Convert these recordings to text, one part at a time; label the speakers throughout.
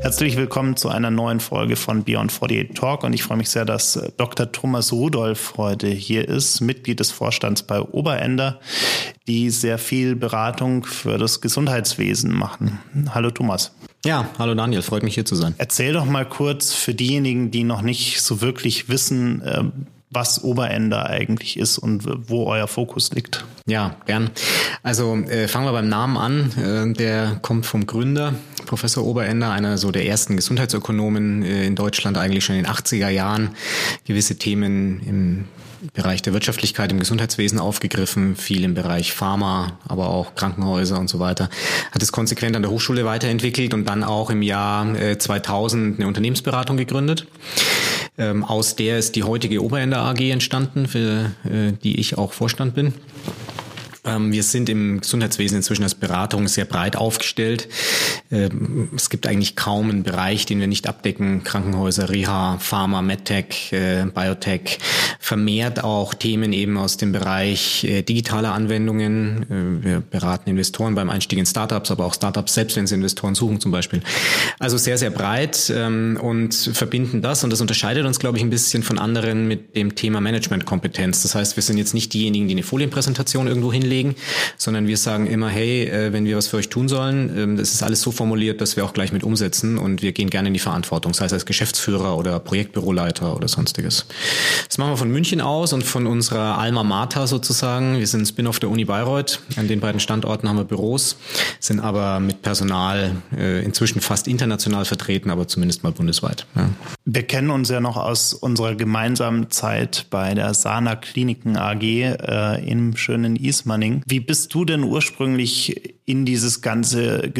Speaker 1: Herzlich willkommen zu einer neuen Folge von Beyond 48 Talk und ich freue mich sehr, dass Dr. Thomas Rudolph heute hier ist, Mitglied des Vorstands bei Oberender, die sehr viel Beratung für das Gesundheitswesen machen. Hallo Thomas.
Speaker 2: Ja, hallo Daniel, freut mich hier zu sein.
Speaker 1: Erzähl doch mal kurz für diejenigen, die noch nicht so wirklich wissen, äh, was Oberender eigentlich ist und wo euer Fokus liegt.
Speaker 2: Ja, gern. Also äh, fangen wir beim Namen an. Äh, der kommt vom Gründer, Professor Oberender, einer so der ersten Gesundheitsökonomen äh, in Deutschland, eigentlich schon in den 80er Jahren. Gewisse Themen im Bereich der Wirtschaftlichkeit im Gesundheitswesen aufgegriffen, viel im Bereich Pharma, aber auch Krankenhäuser und so weiter. Hat es konsequent an der Hochschule weiterentwickelt und dann auch im Jahr 2000 äh, eine Unternehmensberatung gegründet. Ähm, aus der ist die heutige Oberender AG entstanden, für äh, die ich auch Vorstand bin. Ähm, wir sind im Gesundheitswesen inzwischen als Beratung sehr breit aufgestellt. Ähm, es gibt eigentlich kaum einen Bereich, den wir nicht abdecken. Krankenhäuser, Reha, Pharma, MedTech, äh, Biotech. Vermehrt auch Themen eben aus dem Bereich äh, digitaler Anwendungen. Äh, wir beraten Investoren beim Einstieg in Startups, aber auch Startups selbst, wenn sie Investoren suchen zum Beispiel. Also sehr, sehr breit ähm, und verbinden das. Und das unterscheidet uns, glaube ich, ein bisschen von anderen mit dem Thema Managementkompetenz. Das heißt, wir sind jetzt nicht diejenigen, die eine Folienpräsentation irgendwo hinlegen legen, sondern wir sagen immer, hey, äh, wenn wir was für euch tun sollen, ähm, das ist alles so formuliert, dass wir auch gleich mit umsetzen und wir gehen gerne in die Verantwortung, sei es als Geschäftsführer oder Projektbüroleiter oder sonstiges. Das machen wir von München aus und von unserer Alma Mater sozusagen. Wir sind ein Spin-off der Uni Bayreuth. An den beiden Standorten haben wir Büros, sind aber mit Personal äh, inzwischen fast international vertreten, aber zumindest mal bundesweit. Ja.
Speaker 1: Wir kennen uns ja noch aus unserer gemeinsamen Zeit bei der Sana Kliniken AG äh, im schönen Ismaning Training. Wie bist du denn ursprünglich in dieses ganze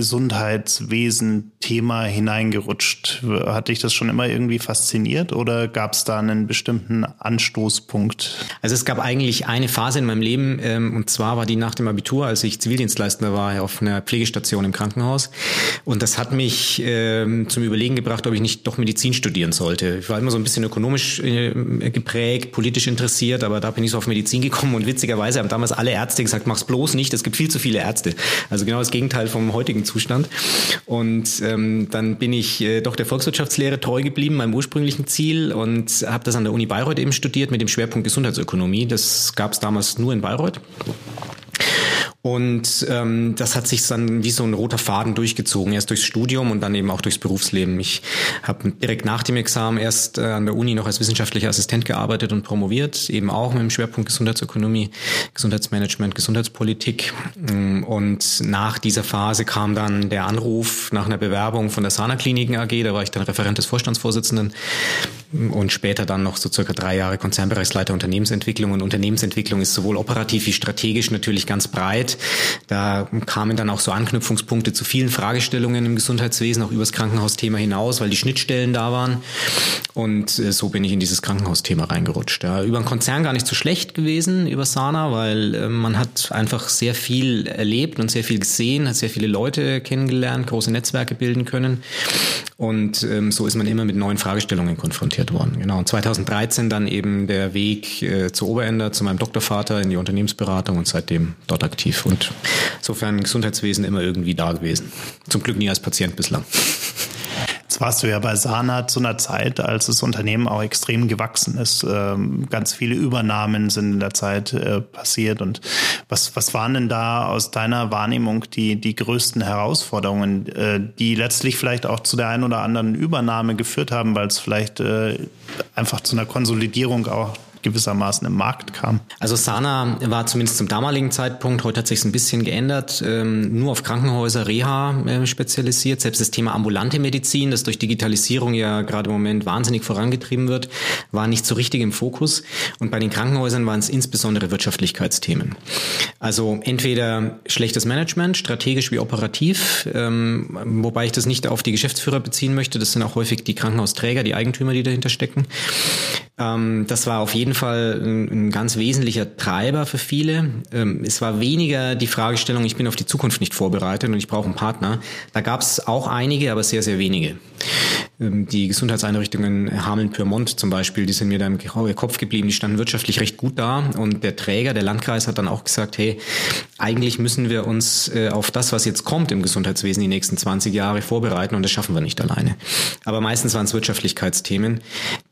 Speaker 1: Gesundheitswesen-Thema hineingerutscht? Hat dich das schon immer irgendwie fasziniert oder gab es da einen bestimmten Anstoßpunkt?
Speaker 2: Also es gab eigentlich eine Phase in meinem Leben ähm, und zwar war die nach dem Abitur, als ich Zivildienstleister war auf einer Pflegestation im Krankenhaus und das hat mich ähm, zum Überlegen gebracht, ob ich nicht doch Medizin studieren sollte. Ich war immer so ein bisschen ökonomisch äh, geprägt, politisch interessiert, aber da bin ich so auf Medizin gekommen und witzigerweise haben damals alle Ärzte gesagt, gesagt, mach's bloß nicht, es gibt viel zu viele Ärzte. Also genau das Gegenteil vom heutigen Zustand. Und ähm, dann bin ich äh, doch der Volkswirtschaftslehre treu geblieben, meinem ursprünglichen Ziel und habe das an der Uni Bayreuth eben studiert mit dem Schwerpunkt Gesundheitsökonomie. Das gab es damals nur in Bayreuth. Und ähm, das hat sich dann wie so ein roter Faden durchgezogen, erst durchs Studium und dann eben auch durchs Berufsleben. Ich habe direkt nach dem Examen erst äh, an der Uni noch als wissenschaftlicher Assistent gearbeitet und promoviert, eben auch mit dem Schwerpunkt Gesundheitsökonomie, Gesundheitsmanagement, Gesundheitspolitik. Mm, und nach dieser Phase kam dann der Anruf nach einer Bewerbung von der Sana Kliniken AG, da war ich dann Referent des Vorstandsvorsitzenden und später dann noch so circa drei Jahre Konzernbereichsleiter Unternehmensentwicklung. Und Unternehmensentwicklung ist sowohl operativ wie strategisch natürlich ganz breit. Da kamen dann auch so Anknüpfungspunkte zu vielen Fragestellungen im Gesundheitswesen, auch übers Krankenhausthema hinaus, weil die Schnittstellen da waren. Und äh, so bin ich in dieses Krankenhausthema reingerutscht. Ja, über einen Konzern gar nicht so schlecht gewesen, über Sana, weil äh, man hat einfach sehr viel erlebt und sehr viel gesehen, hat sehr viele Leute kennengelernt, große Netzwerke bilden können. Und ähm, so ist man immer mit neuen Fragestellungen konfrontiert worden. Genau. Und 2013 dann eben der Weg äh, zu Oberender, zu meinem Doktorvater in die Unternehmensberatung und seitdem dort aktiv. Und insofern Gesundheitswesen immer irgendwie da gewesen. Zum Glück nie als Patient bislang.
Speaker 1: Jetzt warst du ja bei Sana zu einer Zeit, als das Unternehmen auch extrem gewachsen ist. Ähm, ganz viele Übernahmen sind in der Zeit äh, passiert. Und was, was waren denn da aus deiner Wahrnehmung die, die größten Herausforderungen, äh, die letztlich vielleicht auch zu der einen oder anderen Übernahme geführt haben, weil es vielleicht äh, einfach zu einer Konsolidierung auch gewissermaßen im Markt kam.
Speaker 2: Also Sana war zumindest zum damaligen Zeitpunkt, heute hat sich ein bisschen geändert, ähm, nur auf Krankenhäuser, Reha äh, spezialisiert. Selbst das Thema ambulante Medizin, das durch Digitalisierung ja gerade im Moment wahnsinnig vorangetrieben wird, war nicht so richtig im Fokus. Und bei den Krankenhäusern waren es insbesondere Wirtschaftlichkeitsthemen. Also entweder schlechtes Management, strategisch wie operativ, ähm, wobei ich das nicht auf die Geschäftsführer beziehen möchte. Das sind auch häufig die Krankenhausträger, die Eigentümer, die dahinter stecken. Ähm, das war auf jeden Fall ein, ein ganz wesentlicher Treiber für viele. Ähm, es war weniger die Fragestellung, ich bin auf die Zukunft nicht vorbereitet und ich brauche einen Partner. Da gab es auch einige, aber sehr, sehr wenige. Ähm, die Gesundheitseinrichtungen Hameln-Pyrmont zum Beispiel, die sind mir dann im Kopf geblieben, die standen wirtschaftlich recht gut da und der Träger, der Landkreis hat dann auch gesagt, hey, eigentlich müssen wir uns äh, auf das, was jetzt kommt im Gesundheitswesen die nächsten 20 Jahre vorbereiten und das schaffen wir nicht alleine. Aber meistens waren es Wirtschaftlichkeitsthemen,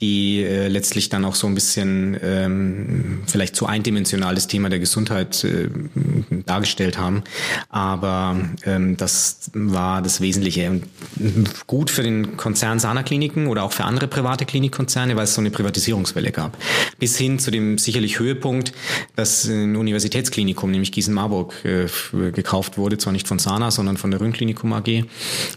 Speaker 2: die äh, letztlich dann auch so ein bisschen ähm, vielleicht zu eindimensional das Thema der Gesundheit äh, dargestellt haben. Aber ähm, das war das Wesentliche. Gut für den Konzern Sana Kliniken oder auch für andere private Klinikkonzerne, weil es so eine Privatisierungswelle gab. Bis hin zu dem sicherlich Höhepunkt, dass ein Universitätsklinikum, nämlich Gießen-Marburg, äh, gekauft wurde. Zwar nicht von Sana, sondern von der Rhön-Klinikum AG.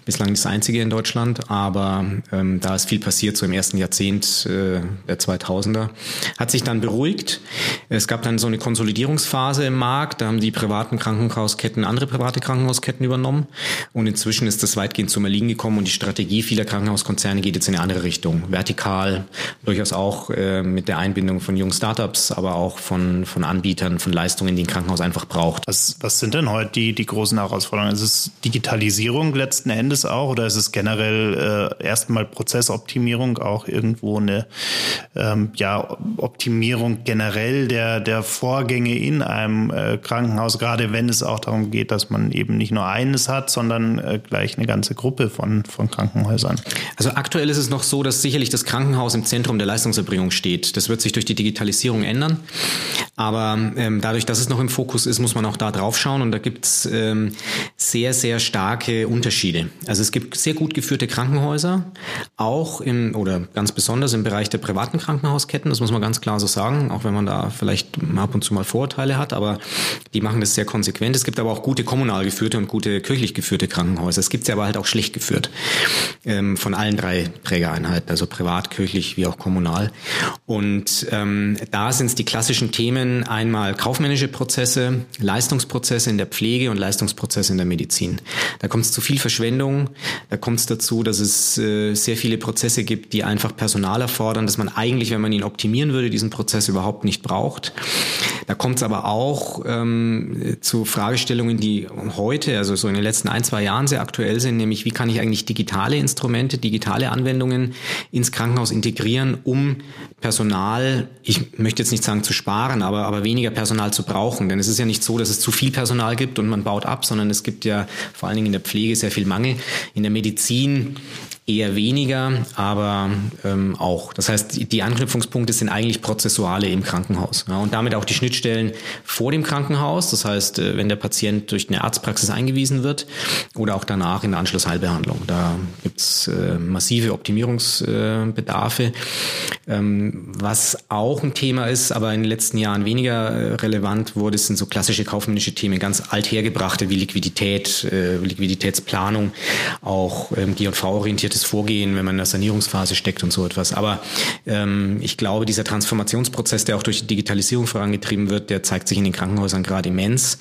Speaker 2: Bislang das einzige in Deutschland, aber ähm, da ist viel passiert, so im ersten Jahrzehnt äh, der 2000er. Hat sich dann beruhigt. Es gab dann so eine Konsolidierungsphase im Markt. Da haben die privaten Krankenhausketten andere private Krankenhausketten übernommen. Und inzwischen ist das weitgehend zum Erliegen gekommen und die Strategie vieler Krankenhauskonzerne geht jetzt in eine andere Richtung. Vertikal, durchaus auch äh, mit der Einbindung von jungen Startups, aber auch von, von Anbietern von Leistungen, die ein Krankenhaus einfach braucht.
Speaker 1: Was, was sind denn heute die, die großen Herausforderungen? Ist es Digitalisierung letzten Endes auch oder ist es generell äh, erstmal Prozessoptimierung auch irgendwo eine ähm, ja, Optimierung generell der, der Vorgänge in einem äh, Krankenhaus, gerade wenn es auch darum geht, dass man eben nicht nur eines hat, sondern äh, gleich eine ganze Gruppe von, von Krankenhäusern?
Speaker 2: Also aktuell ist es noch so, dass sicherlich das Krankenhaus im Zentrum der Leistungserbringung steht. Das wird sich durch die Digitalisierung ändern. Aber ähm, dadurch, dass es noch im Fokus ist, muss man auch da drauf schauen. Und da gibt es ähm, sehr, sehr starke Unterschiede. Also es gibt sehr gut geführte Krankenhäuser, auch im oder ganz besonders im Bereich der privaten Krankenhausketten. Das muss man ganz klar so sagen, auch wenn man da vielleicht ab und zu mal Vorurteile hat. Aber die machen das sehr konsequent. Es gibt aber auch gute kommunal geführte und gute kirchlich geführte Krankenhäuser. Es gibt sie aber halt auch schlecht geführt ähm, von allen drei Trägereinheiten, also privat, kirchlich wie auch kommunal. Und ähm, da sind es die klassischen Themen einmal kaufmännische Prozesse, Leistungsprozesse in der Pflege und Leistungsprozesse in der Medizin. Da kommt es zu viel Verschwendung, da kommt es dazu, dass es äh, sehr viele Prozesse gibt, die einfach Personal erfordern, dass man eigentlich, wenn man ihn optimieren würde, diesen Prozess überhaupt nicht braucht. Da kommt es aber auch ähm, zu Fragestellungen, die heute, also so in den letzten ein, zwei Jahren sehr aktuell sind, nämlich wie kann ich eigentlich digitale Instrumente, digitale Anwendungen ins Krankenhaus integrieren, um Personal, ich möchte jetzt nicht sagen zu sparen, aber, aber weniger Personal zu brauchen. Denn es ist ja nicht so, dass es zu viel Personal gibt und man baut ab, sondern es gibt ja vor allen Dingen in der Pflege sehr viel Mangel. In der Medizin Eher weniger, aber ähm, auch. Das heißt, die, Anknüpfungspunkte sind eigentlich prozessuale im Krankenhaus. Ja, und damit auch die Schnittstellen vor dem Krankenhaus. Das heißt, äh, wenn der Patient durch eine Arztpraxis eingewiesen wird oder auch danach in der Anschlussheilbehandlung. Da gibt's äh, massive Optimierungsbedarfe. Ähm, was auch ein Thema ist, aber in den letzten Jahren weniger äh, relevant wurde, sind so klassische kaufmännische Themen, ganz althergebrachte wie Liquidität, äh, Liquiditätsplanung, auch ähm, G&V-orientierte Vorgehen, wenn man in der Sanierungsphase steckt und so etwas. Aber ähm, ich glaube, dieser Transformationsprozess, der auch durch die Digitalisierung vorangetrieben wird, der zeigt sich in den Krankenhäusern gerade immens.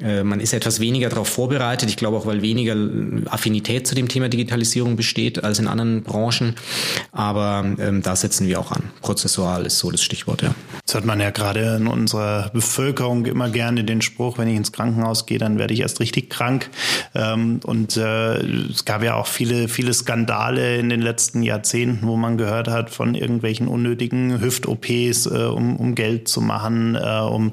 Speaker 2: Äh, man ist etwas weniger darauf vorbereitet. Ich glaube auch, weil weniger Affinität zu dem Thema Digitalisierung besteht als in anderen Branchen. Aber ähm, da setzen wir auch an. Prozessual ist so das Stichwort, ja.
Speaker 1: Jetzt hört man ja gerade in unserer Bevölkerung immer gerne den Spruch, wenn ich ins Krankenhaus gehe, dann werde ich erst richtig krank. Ähm, und äh, es gab ja auch viele, viele Skandale in den letzten Jahrzehnten, wo man gehört hat von irgendwelchen unnötigen Hüft-OPs, äh, um, um Geld zu machen, äh, um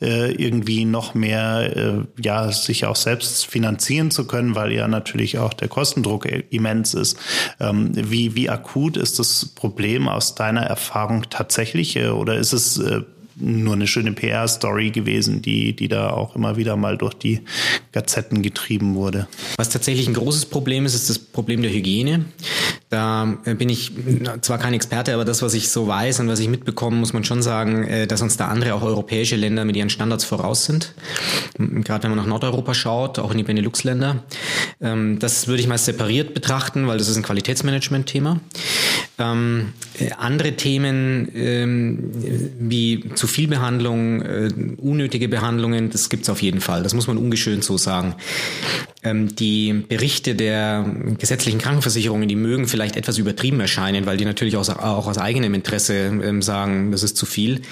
Speaker 1: äh, irgendwie noch mehr, äh, ja, sich auch selbst finanzieren zu können, weil ja natürlich auch der Kostendruck immens ist. Ähm, wie, wie akut ist das Problem aus deiner Erfahrung tatsächlich? Äh, oder ist es äh, nur eine schöne PR-Story gewesen, die, die da auch immer wieder mal durch die Gazetten getrieben wurde.
Speaker 2: Was tatsächlich ein großes Problem ist, ist das Problem der Hygiene. Da äh, bin ich zwar kein Experte, aber das, was ich so weiß und was ich mitbekomme, muss man schon sagen, äh, dass uns da andere, auch europäische Länder mit ihren Standards voraus sind. Gerade wenn man nach Nordeuropa schaut, auch in die Benelux-Länder. Ähm, das würde ich mal separiert betrachten, weil das ist ein Qualitätsmanagement-Thema. Ähm, äh, andere Themen ähm, wie zu viel Behandlung, äh, unnötige Behandlungen, das gibt's auf jeden Fall. Das muss man ungeschönt so sagen. Ähm, die Berichte der gesetzlichen Krankenversicherungen, die mögen vielleicht etwas übertrieben erscheinen, weil die natürlich auch, auch aus eigenem Interesse ähm, sagen, das ist zu viel.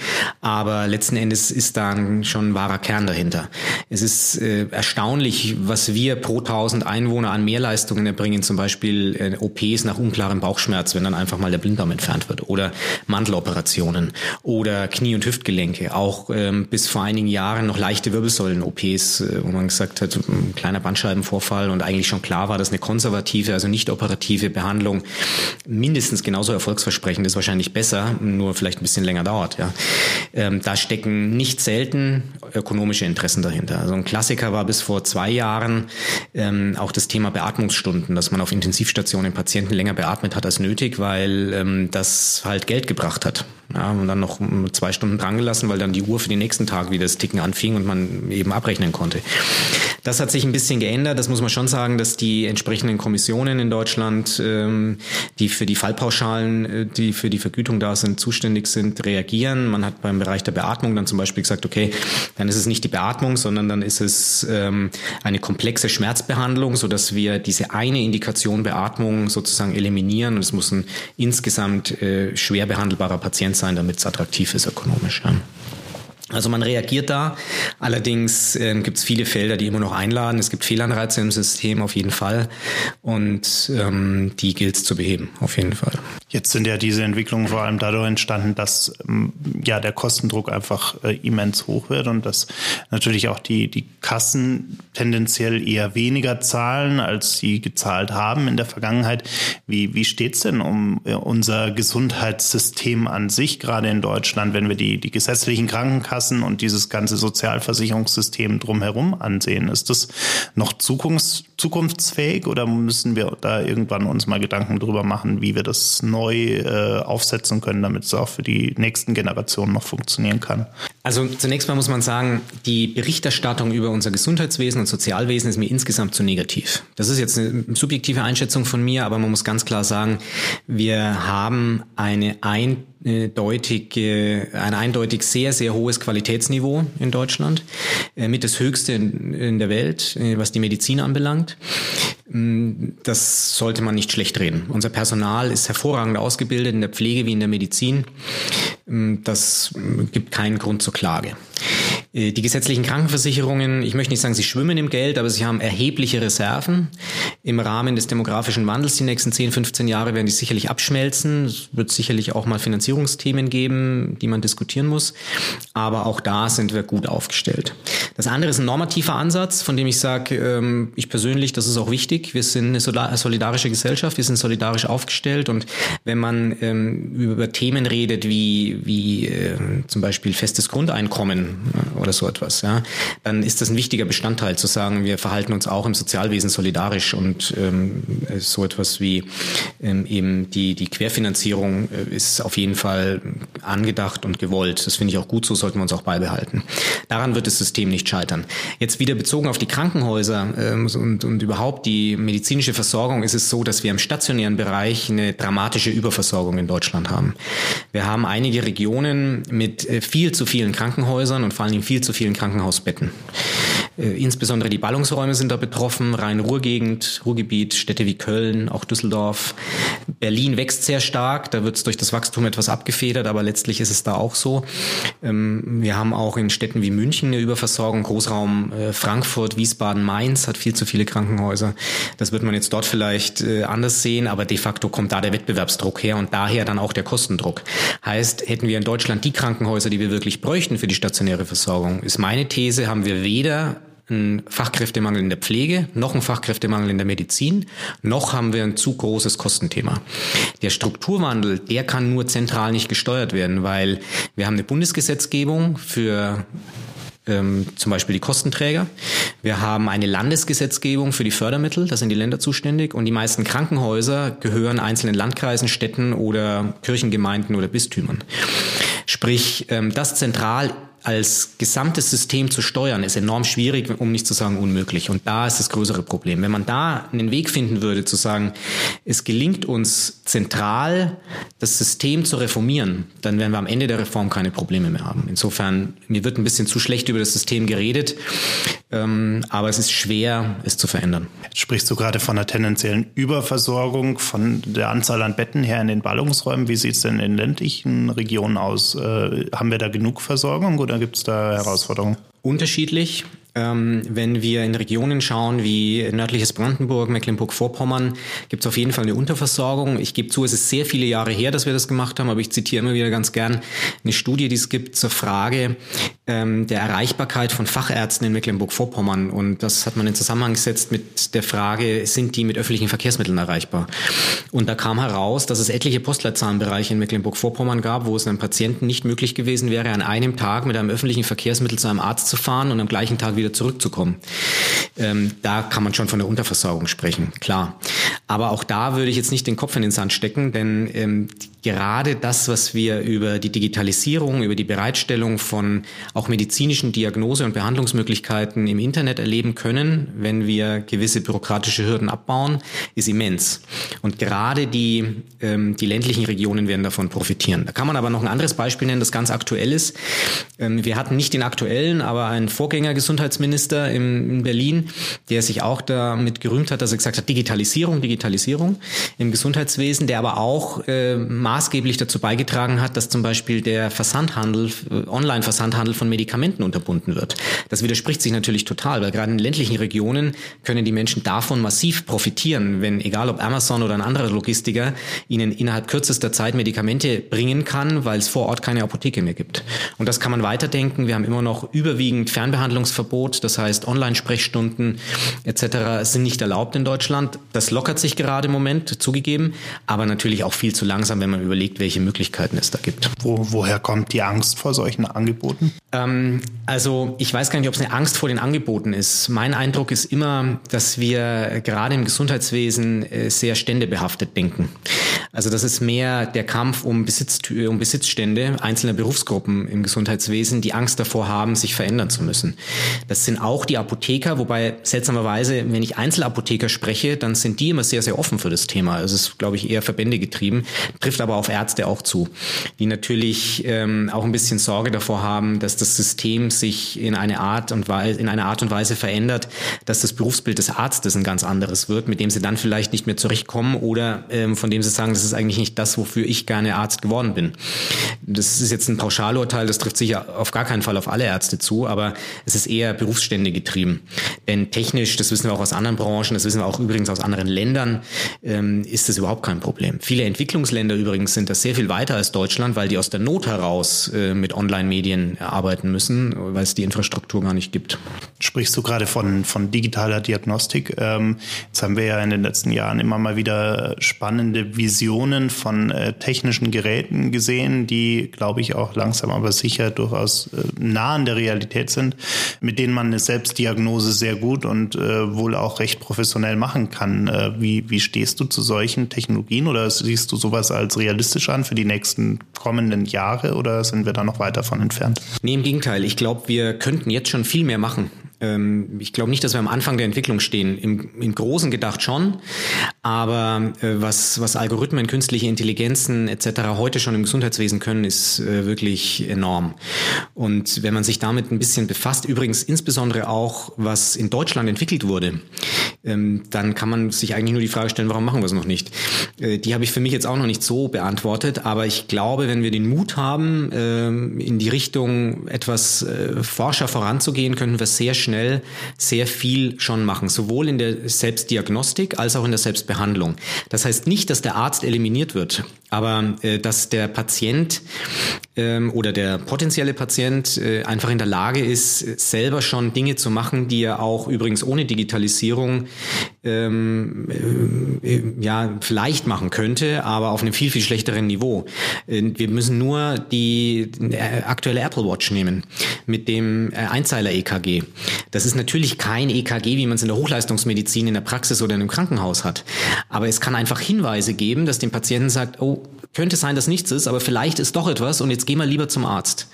Speaker 2: Aber letzten Endes ist da schon ein wahrer Kern dahinter. Es ist äh, erstaunlich, was wir pro tausend Einwohner an Mehrleistungen erbringen, zum Beispiel äh, OPs nach unklarem Bauchschmerz, wenn dann einfach mal der Blinddarm entfernt wird oder Mandeloperationen oder Knie- und Hüftgelenke, auch ähm, bis vor einigen Jahren noch leichte Wirbelsäulen-OPs, äh, wo man gesagt hat, ein kleiner Bandscheibenvorfall und eigentlich schon klar war, dass eine konservative, also nicht operative Behandlung mindestens genauso erfolgsversprechend ist, wahrscheinlich besser, nur vielleicht ein bisschen länger dauert. Ja. Ähm, da stecken nicht selten ökonomische Interessen dahinter. Also ein Klassiker war bis vor zwei Jahren ähm, auch das Thema Beatmungsstunden, dass man auf Intensivstationen Patienten länger beatmet hat als nötig, weil ähm, das halt Geld gebracht hat. Ja, und dann noch zwei Stunden dran gelassen, weil dann die Uhr für den nächsten Tag wieder das Ticken anfing und man eben abrechnen konnte. Das hat sich ein bisschen geändert. Das muss man schon sagen, dass die entsprechenden Kommissionen in Deutschland, ähm, die für die Fallpauschalen, äh, die für die Vergütung da sind, zuständig sind, reagieren. Man hat beim Bereich der Beatmung dann zum Beispiel gesagt, okay, dann ist es nicht die Beatmung, sondern dann ist es ähm, eine komplexe Schmerzbehandlung, so dass wir diese eine Indikation Beatmung sozusagen eliminieren. Und es muss ein insgesamt äh, schwer behandelbarer Patient sein, damit es attraktiv ist ökonomisch. Ja. Also man reagiert da. Allerdings äh, gibt es viele Felder, die immer noch einladen. Es gibt Fehlanreize im System auf jeden Fall. Und ähm, die gilt es zu beheben, auf jeden Fall.
Speaker 1: Jetzt sind ja diese Entwicklungen vor allem dadurch entstanden, dass ähm, ja der Kostendruck einfach äh, immens hoch wird und dass natürlich auch die, die Kassen tendenziell eher weniger zahlen, als sie gezahlt haben in der Vergangenheit. Wie, wie steht's denn um äh, unser Gesundheitssystem an sich, gerade in Deutschland, wenn wir die, die gesetzlichen Krankenkassen Krankenkassen und dieses ganze Sozialversicherungssystem drumherum ansehen. Ist das noch zukunfts zukunftsfähig oder müssen wir da irgendwann uns mal Gedanken drüber machen, wie wir das neu äh, aufsetzen können, damit es auch für die nächsten Generationen noch funktionieren kann?
Speaker 2: Also zunächst mal muss man sagen, die Berichterstattung über unser Gesundheitswesen und Sozialwesen ist mir insgesamt zu negativ. Das ist jetzt eine subjektive Einschätzung von mir, aber man muss ganz klar sagen, wir haben eine eindeutige, ein eindeutig sehr, sehr hohes Qualitätsniveau in Deutschland, äh, mit das höchste in der Welt, äh, was die Medizin anbelangt. Mm, das sollte man nicht schlecht reden. Unser Personal ist hervorragend ausgebildet in der Pflege wie in der Medizin. Mm, das gibt keinen Grund zur Klage. Äh, die gesetzlichen Krankenversicherungen, ich möchte nicht sagen, sie schwimmen im Geld, aber sie haben erhebliche Reserven. Im Rahmen des demografischen Wandels die nächsten 10, 15 Jahre werden die sicherlich abschmelzen. Es wird sicherlich auch mal Finanzierungsthemen geben, die man diskutieren muss. Aber auch da sind wir gut aufgestellt. Das andere ist ein normativer Ansatz, von dem ich sage, ähm, ich persönlich, das ist auch wichtig. Wir sind eine solidarische Gesellschaft, wir sind solidarisch aufgestellt und wenn man ähm, über Themen redet wie, wie äh, zum Beispiel festes Grundeinkommen oder so etwas, ja, dann ist das ein wichtiger Bestandteil zu sagen, wir verhalten uns auch im Sozialwesen solidarisch und ähm, so etwas wie ähm, eben die, die Querfinanzierung äh, ist auf jeden Fall angedacht und gewollt. Das finde ich auch gut, so sollten wir uns auch beibehalten. Daran wird das System nicht scheitern. Jetzt wieder bezogen auf die Krankenhäuser ähm, und, und überhaupt die medizinische Versorgung ist es so, dass wir im stationären Bereich eine dramatische Überversorgung in Deutschland haben. Wir haben einige Regionen mit äh, viel zu vielen Krankenhäusern und vor Dingen viel zu vielen Krankenhausbetten. Äh, insbesondere die Ballungsräume sind da betroffen, Rhein-Ruhr-Gegend, Ruhrgebiet, Städte wie Köln, auch Düsseldorf. Berlin wächst sehr stark, da wird es durch das Wachstum etwas abgefedert, aber letztlich ist es da auch so. Ähm, wir haben auch in Städten wie München eine Überversorgung, Großraum äh, Frankfurt, Wiesbaden, Mainz hat viel zu viele Krankenhäuser. Das wird man jetzt dort vielleicht äh, anders sehen, aber de facto kommt da der Wettbewerbsdruck her und daher dann auch der Kostendruck. Heißt, hätten wir in Deutschland die Krankenhäuser, die wir wirklich bräuchten für die stationäre Versorgung, ist meine These, haben wir weder einen Fachkräftemangel in der Pflege, noch einen Fachkräftemangel in der Medizin, noch haben wir ein zu großes Kostenthema. Der Strukturwandel, der kann nur zentral nicht gesteuert werden, weil wir haben eine Bundesgesetzgebung für ähm, zum Beispiel die Kostenträger. Wir haben eine Landesgesetzgebung für die Fördermittel, da sind die Länder zuständig und die meisten Krankenhäuser gehören einzelnen Landkreisen, Städten oder Kirchengemeinden oder Bistümern. Sprich, ähm, das zentral als gesamtes System zu steuern, ist enorm schwierig, um nicht zu sagen unmöglich. Und da ist das größere Problem. Wenn man da einen Weg finden würde, zu sagen, es gelingt uns zentral, das System zu reformieren, dann werden wir am Ende der Reform keine Probleme mehr haben. Insofern, mir wird ein bisschen zu schlecht über das System geredet. Ähm, aber es ist schwer, es zu verändern.
Speaker 1: Jetzt sprichst du gerade von einer tendenziellen Überversorgung von der Anzahl an Betten her in den Ballungsräumen. Wie sieht es denn in ländlichen Regionen aus? Äh, haben wir da genug Versorgung oder gibt es da Herausforderungen?
Speaker 2: Unterschiedlich. Ähm, wenn wir in Regionen schauen wie nördliches Brandenburg, Mecklenburg-Vorpommern, gibt es auf jeden Fall eine Unterversorgung. Ich gebe zu, es ist sehr viele Jahre her, dass wir das gemacht haben, aber ich zitiere immer wieder ganz gern eine Studie, die es gibt zur Frage ähm, der Erreichbarkeit von Fachärzten in Mecklenburg-Vorpommern. Und das hat man in Zusammenhang gesetzt mit der Frage, sind die mit öffentlichen Verkehrsmitteln erreichbar? Und da kam heraus, dass es etliche Postleitzahlenbereiche in Mecklenburg-Vorpommern gab, wo es einem Patienten nicht möglich gewesen wäre, an einem Tag mit einem öffentlichen Verkehrsmittel zu einem Arzt zu fahren und am gleichen Tag wieder zurückzukommen. Ähm, da kann man schon von der Unterversorgung sprechen, klar. Aber auch da würde ich jetzt nicht den Kopf in den Sand stecken, denn ähm, gerade das, was wir über die Digitalisierung, über die Bereitstellung von auch medizinischen Diagnose- und Behandlungsmöglichkeiten im Internet erleben können, wenn wir gewisse bürokratische Hürden abbauen, ist immens. Und gerade die, ähm, die ländlichen Regionen werden davon profitieren. Da kann man aber noch ein anderes Beispiel nennen, das ganz aktuell ist. Ähm, wir hatten nicht den aktuellen, aber einen Vorgängergesundheitsminister in, in Berlin, der sich auch damit gerühmt hat, dass er gesagt hat, Digitalisierung, Digitalisierung im Gesundheitswesen, der aber auch äh, maßgeblich dazu beigetragen hat, dass zum Beispiel der Versandhandel, äh, Online-Versandhandel von Medikamenten unterbunden wird. Das widerspricht sich natürlich total, weil gerade in ländlichen Regionen können die Menschen davon massiv profitieren, wenn egal ob Amazon oder ein anderer Logistiker ihnen innerhalb kürzester Zeit Medikamente bringen kann, weil es vor Ort keine Apotheke mehr gibt. Und das kann man weiterdenken. Wir haben immer noch überwiegend Fernbehandlungsverbot, das heißt Online-Sprechstunden etc. sind nicht erlaubt in Deutschland. Das lockert sich gerade im Moment, zugegeben, aber natürlich auch viel zu langsam, wenn man überlegt, welche Möglichkeiten es da gibt.
Speaker 1: Wo, woher kommt die Angst vor solchen Angeboten?
Speaker 2: Ähm, also ich weiß gar nicht, ob es eine Angst vor den Angeboten ist. Mein Eindruck ist immer, dass wir gerade im Gesundheitswesen äh, sehr ständebehaftet denken. Also das ist mehr der Kampf um, Besitz, um Besitzstände einzelner Berufsgruppen im Gesundheitswesen, die Angst davor haben, sich verändern zu müssen. Das sind auch die Apotheker, wobei seltsamerweise, wenn ich Einzelapotheker spreche, dann sind die immer sehr, sehr offen für das Thema. Es ist, glaube ich, eher Verbände getrieben, trifft aber auf Ärzte auch zu, die natürlich ähm, auch ein bisschen Sorge davor haben, dass das System sich in eine Art und Weise, in einer Art und Weise verändert, dass das Berufsbild des Arztes ein ganz anderes wird, mit dem sie dann vielleicht nicht mehr zurechtkommen oder ähm, von dem sie sagen, das ist eigentlich nicht das, wofür ich gerne Arzt geworden bin. Das ist jetzt ein Pauschalurteil, das trifft sicher auf gar keinen Fall auf alle Ärzte zu, aber es ist eher Berufsstände getrieben. Denn technisch, das wissen wir auch aus anderen Branchen, das wissen wir auch übrigens aus anderen Ländern, ähm, ist das überhaupt kein Problem. Viele Entwicklungsländer übrigens sind das sehr viel weiter als Deutschland, weil die aus der Not heraus äh, mit Online-Medien arbeiten müssen, weil es die Infrastruktur gar nicht gibt.
Speaker 1: Sprichst du gerade von, von digitaler Diagnostik? Ähm, jetzt haben wir ja in den letzten Jahren immer mal wieder spannende Visionen von äh, technischen Geräten gesehen, die, glaube ich, auch langsam aber sicher durchaus äh, nah an der Realität sind, mit denen man eine Selbstdiagnose sehr gut und äh, wohl auch recht professionell machen kann. Äh, wie, wie stehst du zu solchen Technologien oder siehst du sowas als realistisch an für die nächsten kommenden Jahre oder sind wir da noch weit davon entfernt?
Speaker 2: Nee, im Gegenteil. Ich glaube, wir könnten jetzt schon viel mehr machen. Ähm, ich glaube nicht, dass wir am Anfang der Entwicklung stehen. Im, im Großen gedacht schon, aber äh, was, was Algorithmen, künstliche Intelligenzen etc. heute schon im Gesundheitswesen können, ist äh, wirklich enorm. Und wenn man sich damit ein bisschen befasst, übrigens insbesondere auch, was in Deutschland entwickelt wurde, ähm, dann kann man sich eigentlich nur die Frage stellen, warum machen wir es noch nicht? Äh, die habe ich für mich jetzt auch noch nicht so beantwortet, aber ich glaube, wenn wir den Mut haben, ähm, in die Richtung etwas äh, forscher voranzugehen, können wir sehr schnell schnell sehr viel schon machen, sowohl in der Selbstdiagnostik als auch in der Selbstbehandlung. Das heißt nicht, dass der Arzt eliminiert wird, aber äh, dass der Patient ähm, oder der potenzielle Patient äh, einfach in der Lage ist, selber schon Dinge zu machen, die er auch übrigens ohne Digitalisierung ähm, äh, ja vielleicht machen könnte, aber auf einem viel viel schlechteren Niveau. Äh, wir müssen nur die äh, aktuelle Apple Watch nehmen mit dem äh, Einzeiler EKG. Das ist natürlich kein EKG, wie man es in der Hochleistungsmedizin in der Praxis oder in einem Krankenhaus hat. Aber es kann einfach Hinweise geben, dass dem Patienten sagt, oh, könnte sein, dass nichts ist, aber vielleicht ist doch etwas und jetzt geh mal lieber zum Arzt.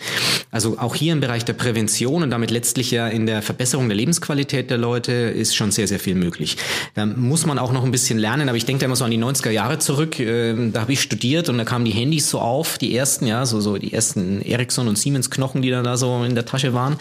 Speaker 2: Also auch hier im Bereich der Prävention und damit letztlich ja in der Verbesserung der Lebensqualität der Leute ist schon sehr, sehr viel möglich. Da muss man auch noch ein bisschen lernen, aber ich denke da immer so an die 90er Jahre zurück. Ähm, da habe ich studiert und da kamen die Handys so auf, die ersten, ja, so, so die ersten Ericsson und Siemens Knochen, die dann da so in der Tasche waren.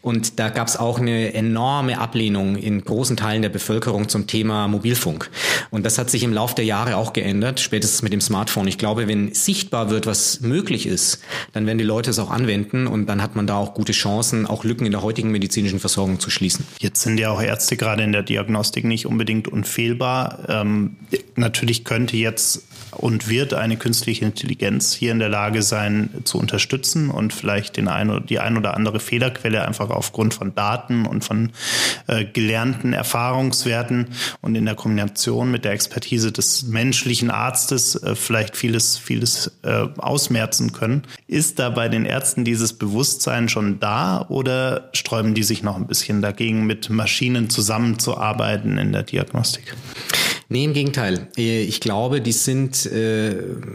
Speaker 2: Und da gab es auch eine enorme Ablehnung in großen Teilen der Bevölkerung zum Thema Mobilfunk. Und das hat sich im Laufe der Jahre auch geändert, spätestens mit dem Smartphone. Ich glaube, wenn sichtbar wird, was möglich ist, dann werden die Leute es auch anwenden und dann hat man da auch gute Chancen, auch Lücken in der heutigen medizinischen Versorgung zu schließen.
Speaker 1: Jetzt sind ja auch Ärzte gerade in der Diagnostik nicht unbedingt unfehlbar. Ähm, natürlich könnte jetzt und wird eine künstliche Intelligenz hier in der Lage sein, zu unterstützen und vielleicht den ein, die ein oder andere Fehlerquelle einfach aufgrund von Daten und von äh, gelernten Erfahrungswerten und in der Kombination mit der Expertise des menschlichen Arztes äh, vielleicht vieles, vieles äh, ausmerzen können. Ist da bei den Ärzten dieses Bewusstsein schon da oder sträuben die sich noch ein bisschen dagegen, mit Maschinen zusammenzuarbeiten in der Diagnostik?
Speaker 2: Nee, im Gegenteil. Äh, ich glaube, die sind äh,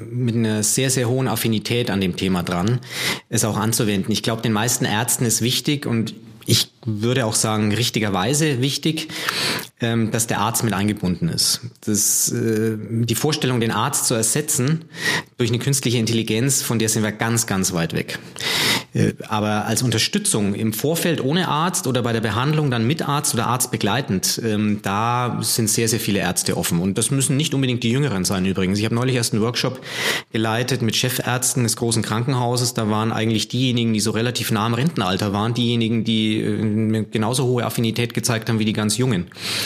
Speaker 2: mit einer sehr, sehr hohen Affinität an dem Thema dran, es auch anzuwenden. Ich glaube, den meisten Ärzten ist wichtig und ich würde auch sagen, richtigerweise wichtig, dass der Arzt mit eingebunden ist. Das, äh, die Vorstellung, den Arzt zu ersetzen durch eine künstliche Intelligenz, von der sind wir ganz, ganz weit weg. Äh, aber als Unterstützung im Vorfeld ohne Arzt oder bei der Behandlung dann mit Arzt oder Arzt begleitend, ähm, da sind sehr, sehr viele Ärzte offen. Und das müssen nicht unbedingt die Jüngeren sein übrigens. Ich habe neulich erst einen Workshop geleitet mit Chefärzten des großen Krankenhauses. Da waren eigentlich diejenigen, die so relativ nah am Rentenalter waren, diejenigen, die äh, genauso hohe Affinität gezeigt haben wie die ganz Jungen.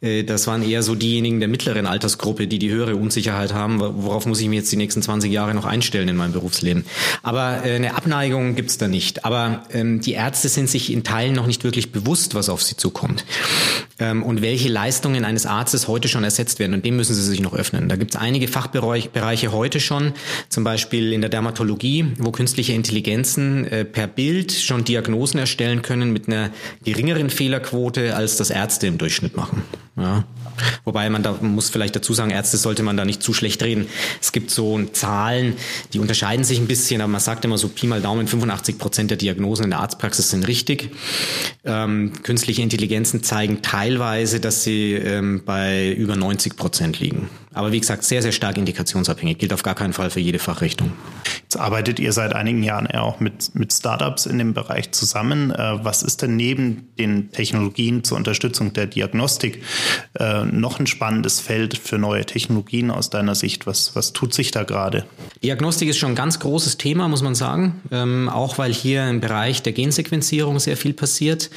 Speaker 2: das waren eher so diejenigen der mittleren Altersgruppe, die die höhere Unsicherheit haben. Worauf muss ich mir jetzt die nächsten 20 Jahre noch einstellen in meinem Berufsleben? Aber äh, eine Abneigung gibt's da nicht. Aber ähm, die Ärzte sind sich in Teilen noch nicht wirklich bewusst, was auf sie zukommt ähm, und welche Leistungen eines Arztes heute schon ersetzt werden. Und dem müssen sie sich noch öffnen. Da gibt's einige Fachbereiche heute schon, zum Beispiel in der Dermatologie, wo künstliche Intelligenzen äh, per Bild schon Diagnosen erstellen können mit einer geringeren Fehlerquote, als das Ärzte im Durchschnitt machen. Ja. Wobei man da muss vielleicht dazu sagen, Ärzte sollte man da nicht zu schlecht reden. Es gibt so Zahlen, die unterscheiden sich ein bisschen, aber man sagt immer so Pi mal Daumen, 85 Prozent der Diagnosen in der Arztpraxis sind richtig. Ähm, künstliche Intelligenzen zeigen teilweise, dass sie ähm, bei über 90 Prozent liegen. Aber wie gesagt, sehr, sehr stark indikationsabhängig, gilt auf gar keinen Fall für jede Fachrichtung.
Speaker 1: Jetzt arbeitet ihr seit einigen Jahren ja auch mit, mit Startups in dem Bereich zusammen. Äh, was ist denn neben den Technologien zur Unterstützung der Diagnostik äh, noch ein spannendes Feld für neue Technologien aus deiner Sicht? Was, was tut sich da gerade?
Speaker 2: Diagnostik ist schon ein ganz großes Thema, muss man sagen. Ähm, auch weil hier im Bereich der Gensequenzierung sehr viel passiert.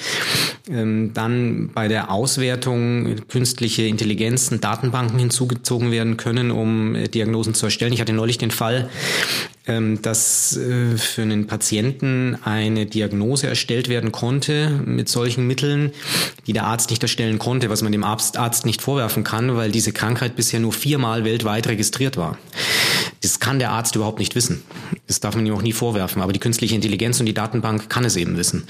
Speaker 2: Ähm, dann bei der Auswertung künstliche Intelligenzen, Datenbanken hinzugezogen werden können, um äh, Diagnosen zu erstellen. Ich hatte neulich den Fall, ähm, dass äh, für einen Patienten eine Diagnose erstellt werden konnte mit solchen Mitteln, die der Arzt nicht erstellen konnte, was man dem Arzt, Arzt nicht vorwerfen kann, weil diese Krankheit bisher nur viermal weltweit registriert war. Das kann der Arzt überhaupt nicht wissen. Das darf man ihm auch nie vorwerfen. Aber die künstliche Intelligenz und die Datenbank kann es eben wissen.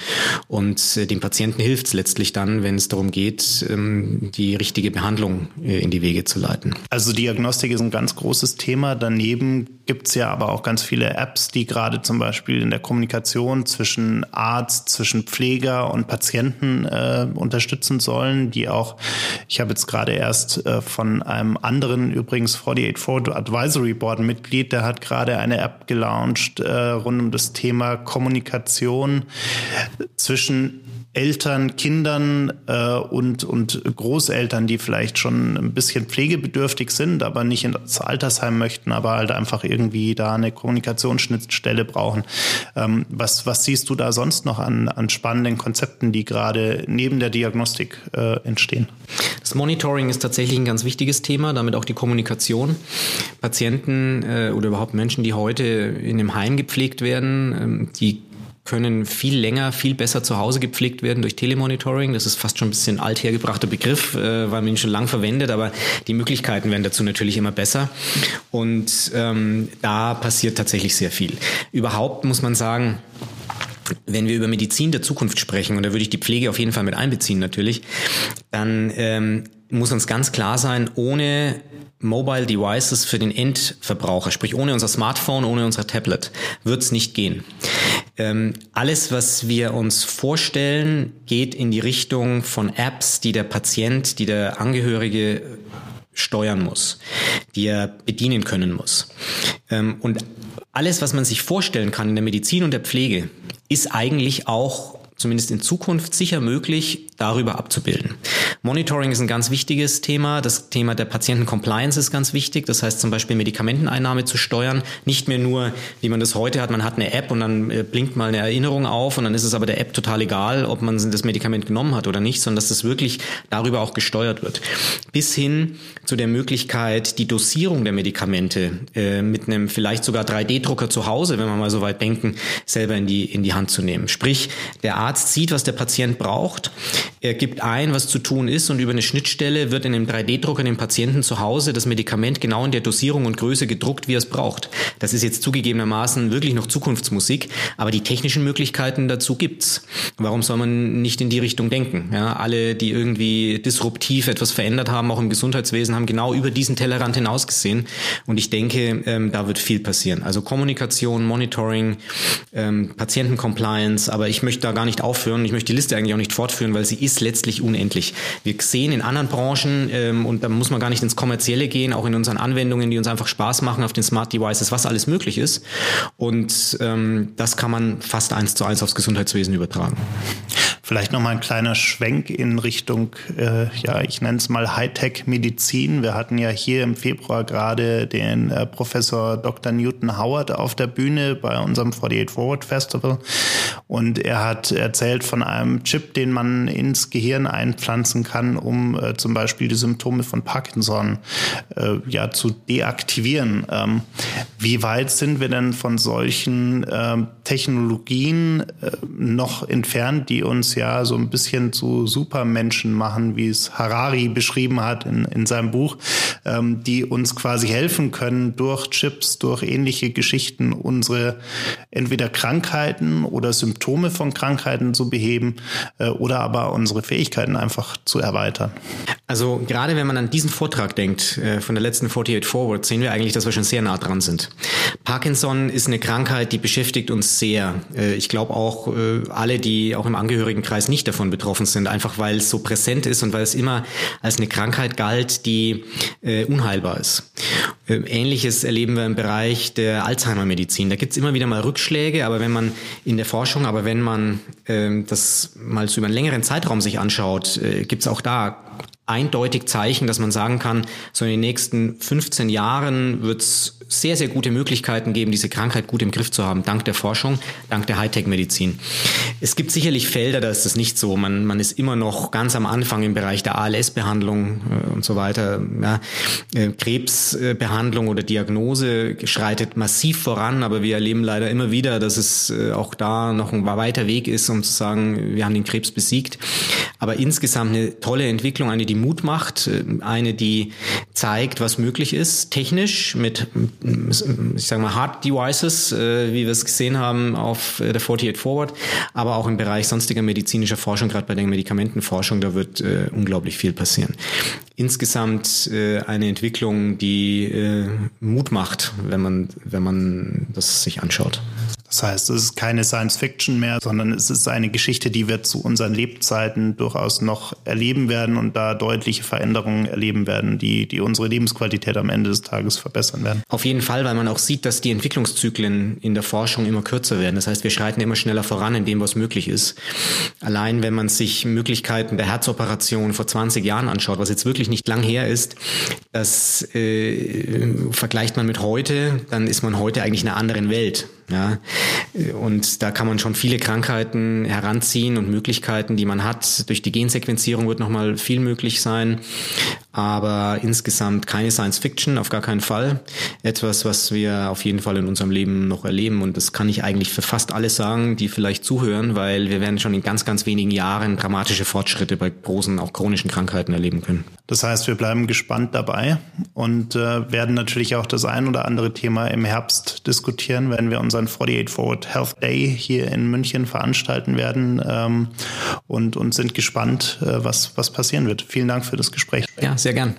Speaker 2: Und äh, dem Patienten hilft es letztlich dann, wenn es darum geht, ähm, die richtige Behandlung äh, in die Wege zu leiten.
Speaker 1: Also Diagnostik ist ein ganz großes Thema. Daneben gibt es ja aber auch ganz viele Apps, die gerade zum Beispiel in der Kommunikation zwischen Arzt, zwischen Pfleger und Patienten äh, unterstützen sollen, die auch, ich habe jetzt gerade erst äh, von einem anderen, übrigens 484 Advisory Board mit Mitglied, der hat gerade eine App gelauncht äh, rund um das Thema Kommunikation zwischen Eltern, Kindern äh, und, und Großeltern, die vielleicht schon ein bisschen pflegebedürftig sind, aber nicht ins Altersheim möchten, aber halt einfach irgendwie da eine Kommunikationsschnittstelle brauchen. Ähm, was, was siehst du da sonst noch an, an spannenden Konzepten, die gerade neben der Diagnostik äh, entstehen?
Speaker 2: Das Monitoring ist tatsächlich ein ganz wichtiges Thema, damit auch die Kommunikation. Patienten äh, oder überhaupt Menschen, die heute in einem Heim gepflegt werden, ähm, die können viel länger, viel besser zu Hause gepflegt werden durch Telemonitoring. Das ist fast schon ein bisschen althergebrachter Begriff, äh, weil man ihn schon lang verwendet, aber die Möglichkeiten werden dazu natürlich immer besser. Und ähm, da passiert tatsächlich sehr viel. Überhaupt muss man sagen, wenn wir über Medizin der Zukunft sprechen, und da würde ich die Pflege auf jeden Fall mit einbeziehen natürlich, dann ähm, muss uns ganz klar sein, ohne Mobile Devices für den Endverbraucher, sprich ohne unser Smartphone, ohne unser Tablet, wird es nicht gehen. Ähm, alles, was wir uns vorstellen, geht in die Richtung von Apps, die der Patient, die der Angehörige steuern muss, die er bedienen können muss. Ähm, und alles, was man sich vorstellen kann in der Medizin und der Pflege, ist eigentlich auch zumindest in Zukunft sicher möglich, darüber abzubilden. Monitoring ist ein ganz wichtiges Thema. Das Thema der Patienten-Compliance ist ganz wichtig. Das heißt zum Beispiel Medikamenteneinnahme zu steuern. Nicht mehr nur, wie man das heute hat, man hat eine App und dann äh, blinkt mal eine Erinnerung auf und dann ist es aber der App total egal, ob man das Medikament genommen hat oder nicht, sondern dass das wirklich darüber auch gesteuert wird. Bis hin zu der Möglichkeit, die Dosierung der Medikamente äh, mit einem vielleicht sogar 3D-Drucker zu Hause, wenn wir mal so weit denken, selber in die, in die Hand zu nehmen. Sprich, der Arzt sieht, was der Patient braucht, er gibt ein, was zu tun ist und über eine Schnittstelle wird in einem 3D-Drucker dem Patienten zu Hause das Medikament genau in der Dosierung und Größe gedruckt, wie er es braucht. Das ist jetzt zugegebenermaßen wirklich noch Zukunftsmusik, aber die technischen Möglichkeiten dazu gibt's. Warum soll man nicht in die Richtung denken? Ja, alle, die irgendwie disruptiv etwas verändert haben, auch im Gesundheitswesen, haben genau über diesen Tellerrand hinausgesehen. Und ich denke, ähm, da wird viel passieren. Also Kommunikation, Monitoring, ähm, Patientencompliance, aber ich möchte da gar nicht aufhören. Ich möchte die Liste eigentlich auch nicht fortführen, weil sie ist letztlich unendlich. Wir sehen in anderen Branchen, ähm, und da muss man gar nicht ins Kommerzielle gehen, auch in unseren Anwendungen, die uns einfach Spaß machen auf den Smart Devices, was alles möglich ist. Und ähm, das kann man fast eins zu eins aufs Gesundheitswesen übertragen.
Speaker 1: Vielleicht noch mal ein kleiner Schwenk in Richtung, äh, ja, ich nenne es mal Hightech-Medizin. Wir hatten ja hier im Februar gerade den äh, Professor Dr. Newton Howard auf der Bühne bei unserem 48 Forward Festival. Und er hat erzählt von einem Chip, den man ins Gehirn einpflanzen kann, um äh, zum Beispiel die Symptome von Parkinson äh, ja, zu deaktivieren. Ähm, wie weit sind wir denn von solchen ähm, Technologien äh, noch entfernt, die uns ja so ein bisschen zu Supermenschen machen, wie es Harari beschrieben hat in, in seinem Buch, ähm, die uns quasi helfen können, durch Chips, durch ähnliche Geschichten unsere entweder Krankheiten oder Symptome von Krankheiten zu beheben äh, oder aber unsere Fähigkeiten einfach zu erweitern.
Speaker 2: Also gerade wenn man an diesen Vortrag denkt, äh, von der letzten 48 Forward, sehen wir eigentlich, dass wir schon sehr nah dran sind. Parkinson ist eine Krankheit, die beschäftigt uns sehr. Äh, ich glaube auch äh, alle, die auch im Angehörigenkreis nicht davon betroffen sind, einfach weil es so präsent ist und weil es immer als eine Krankheit galt, die unheilbar ist. Ähnliches erleben wir im Bereich der Alzheimer-Medizin. Da gibt es immer wieder mal Rückschläge, aber wenn man in der Forschung, aber wenn man ähm, das mal so über einen längeren Zeitraum sich anschaut, gibt es auch da eindeutig Zeichen, dass man sagen kann, so in den nächsten 15 Jahren wird es sehr, sehr gute Möglichkeiten geben, diese Krankheit gut im Griff zu haben, dank der Forschung, dank der Hightech-Medizin. Es gibt sicherlich Felder, da ist das nicht so. Man, man ist immer noch ganz am Anfang im Bereich der ALS-Behandlung äh, und so weiter. Ja, äh, Krebsbehandlung oder Diagnose schreitet massiv voran, aber wir erleben leider immer wieder, dass es äh, auch da noch ein weiter Weg ist, um zu sagen, wir haben den Krebs besiegt. Aber insgesamt eine tolle Entwicklung, eine, die Mut macht, äh, eine, die zeigt, was möglich ist, technisch mit ich sage mal, Hard Devices, äh, wie wir es gesehen haben auf äh, der 48 Forward, aber auch im Bereich sonstiger medizinischer Forschung, gerade bei der Medikamentenforschung, da wird äh, unglaublich viel passieren. Insgesamt äh, eine Entwicklung, die äh, Mut macht, wenn man, wenn man das sich anschaut.
Speaker 1: Das heißt, es ist keine Science Fiction mehr, sondern es ist eine Geschichte, die wir zu unseren Lebzeiten durchaus noch erleben werden und da deutliche Veränderungen erleben werden, die, die unsere Lebensqualität am Ende des Tages verbessern werden.
Speaker 2: Auf jeden Fall, weil man auch sieht, dass die Entwicklungszyklen in der Forschung immer kürzer werden. Das heißt, wir schreiten immer schneller voran in dem, was möglich ist. Allein wenn man sich Möglichkeiten der Herzoperation vor 20 Jahren anschaut, was jetzt wirklich nicht lang her ist, das äh, vergleicht man mit heute, dann ist man heute eigentlich in einer anderen Welt. Ja, und da kann man schon viele Krankheiten heranziehen und Möglichkeiten, die man hat. Durch die Gensequenzierung wird nochmal viel möglich sein, aber insgesamt keine Science Fiction, auf gar keinen Fall. Etwas, was wir auf jeden Fall in unserem Leben noch erleben und das kann ich eigentlich für fast alle sagen, die vielleicht zuhören, weil wir werden schon in ganz, ganz wenigen Jahren dramatische Fortschritte bei großen, auch chronischen Krankheiten erleben können.
Speaker 1: Das heißt, wir bleiben gespannt dabei und äh, werden natürlich auch das ein oder andere Thema im Herbst diskutieren, wenn wir unseren 48 Forward Health Day hier in München veranstalten werden. Ähm, und, und sind gespannt, äh, was, was passieren wird. Vielen Dank für das Gespräch.
Speaker 2: Ja, sehr gern.